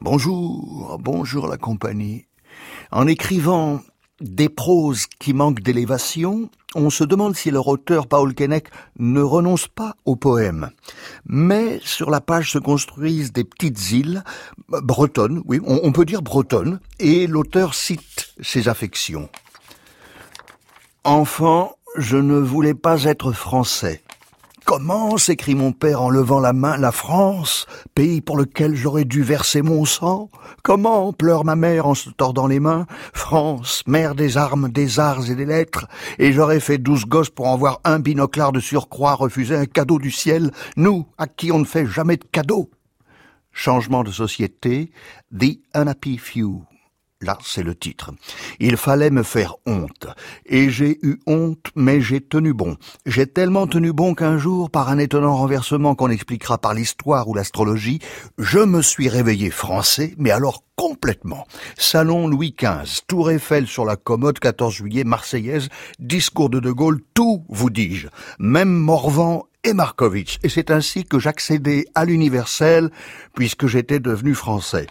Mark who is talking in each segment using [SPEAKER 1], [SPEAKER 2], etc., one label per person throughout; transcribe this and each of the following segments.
[SPEAKER 1] Bonjour, bonjour la compagnie. En écrivant des proses qui manquent d'élévation, on se demande si leur auteur Paul Keinec ne renonce pas au poème. Mais sur la page se construisent des petites îles bretonnes, oui, on, peut dire bretonnes, et l'auteur cite ses affections. Enfant, je ne voulais pas être français. Comment s'écrit mon père en levant la main la France, pays pour lequel j'aurais dû verser mon sang Comment pleure ma mère en se tordant les mains France, mère des armes, des arts et des lettres, et j'aurais fait douze gosses pour en voir un binoclard de surcroît refuser un cadeau du ciel, nous, à qui on ne fait jamais de cadeau. Changement de société, The Unhappy Few. Là, c'est le titre. Il fallait me faire honte. Et j'ai eu honte, mais j'ai tenu bon. J'ai tellement tenu bon qu'un jour, par un étonnant renversement qu'on expliquera par l'histoire ou l'astrologie, je me suis réveillé français, mais alors complètement. Salon Louis XV, Tour Eiffel sur la commode, 14 juillet, Marseillaise, discours de De Gaulle, tout, vous dis-je. Même Morvan et Markovitch. Et c'est ainsi que j'accédais à l'universel, puisque j'étais devenu français.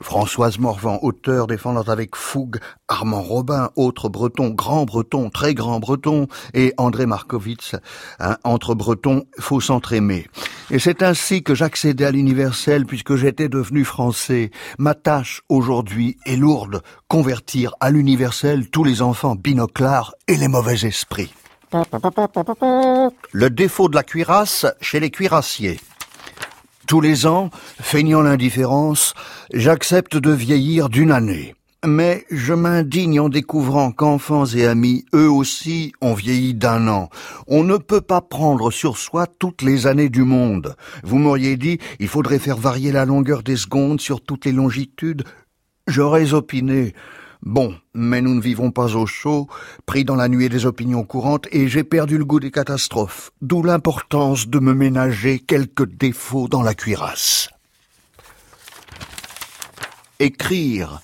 [SPEAKER 1] Françoise Morvan, auteur défendant avec fougue Armand Robin, autre breton, grand breton, très grand breton, et André Markovitz, entre bretons, faut s'entraimer. Et c'est ainsi que j'accédais à l'universel puisque j'étais devenu français. Ma tâche aujourd'hui est lourde, convertir à l'universel tous les enfants binoclars et les mauvais esprits. Le défaut de la cuirasse chez les cuirassiers. Tous les ans, feignant l'indifférence, j'accepte de vieillir d'une année. Mais je m'indigne en découvrant qu'enfants et amis, eux aussi, ont vieilli d'un an. On ne peut pas prendre sur soi toutes les années du monde. Vous m'auriez dit, il faudrait faire varier la longueur des secondes sur toutes les longitudes. J'aurais opiné. Bon, mais nous ne vivons pas au chaud, pris dans la nuée des opinions courantes, et j'ai perdu le goût des catastrophes, d'où l'importance de me ménager quelques défauts dans la cuirasse. Écrire,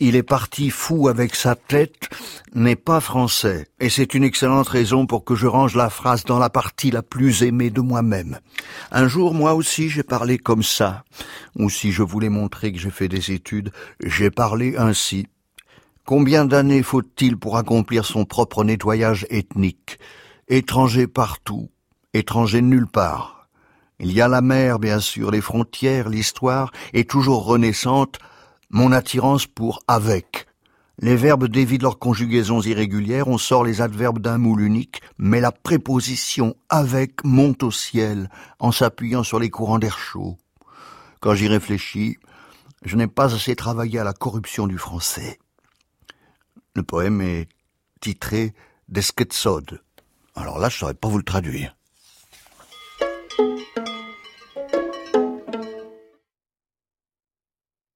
[SPEAKER 1] il est parti fou avec sa tête, n'est pas français, et c'est une excellente raison pour que je range la phrase dans la partie la plus aimée de moi-même. Un jour, moi aussi, j'ai parlé comme ça, ou si je voulais montrer que j'ai fait des études, j'ai parlé ainsi. Combien d'années faut-il pour accomplir son propre nettoyage ethnique? Étranger partout, étranger nulle part. Il y a la mer, bien sûr, les frontières, l'histoire, est toujours renaissante, mon attirance pour avec. Les verbes dévident leurs conjugaisons irrégulières, on sort les adverbes d'un moule unique, mais la préposition avec monte au ciel en s'appuyant sur les courants d'air chaud. Quand j'y réfléchis, je n'ai pas assez travaillé à la corruption du français. Le poème est titré Desquetsod. Alors là, je saurais pas vous le traduire.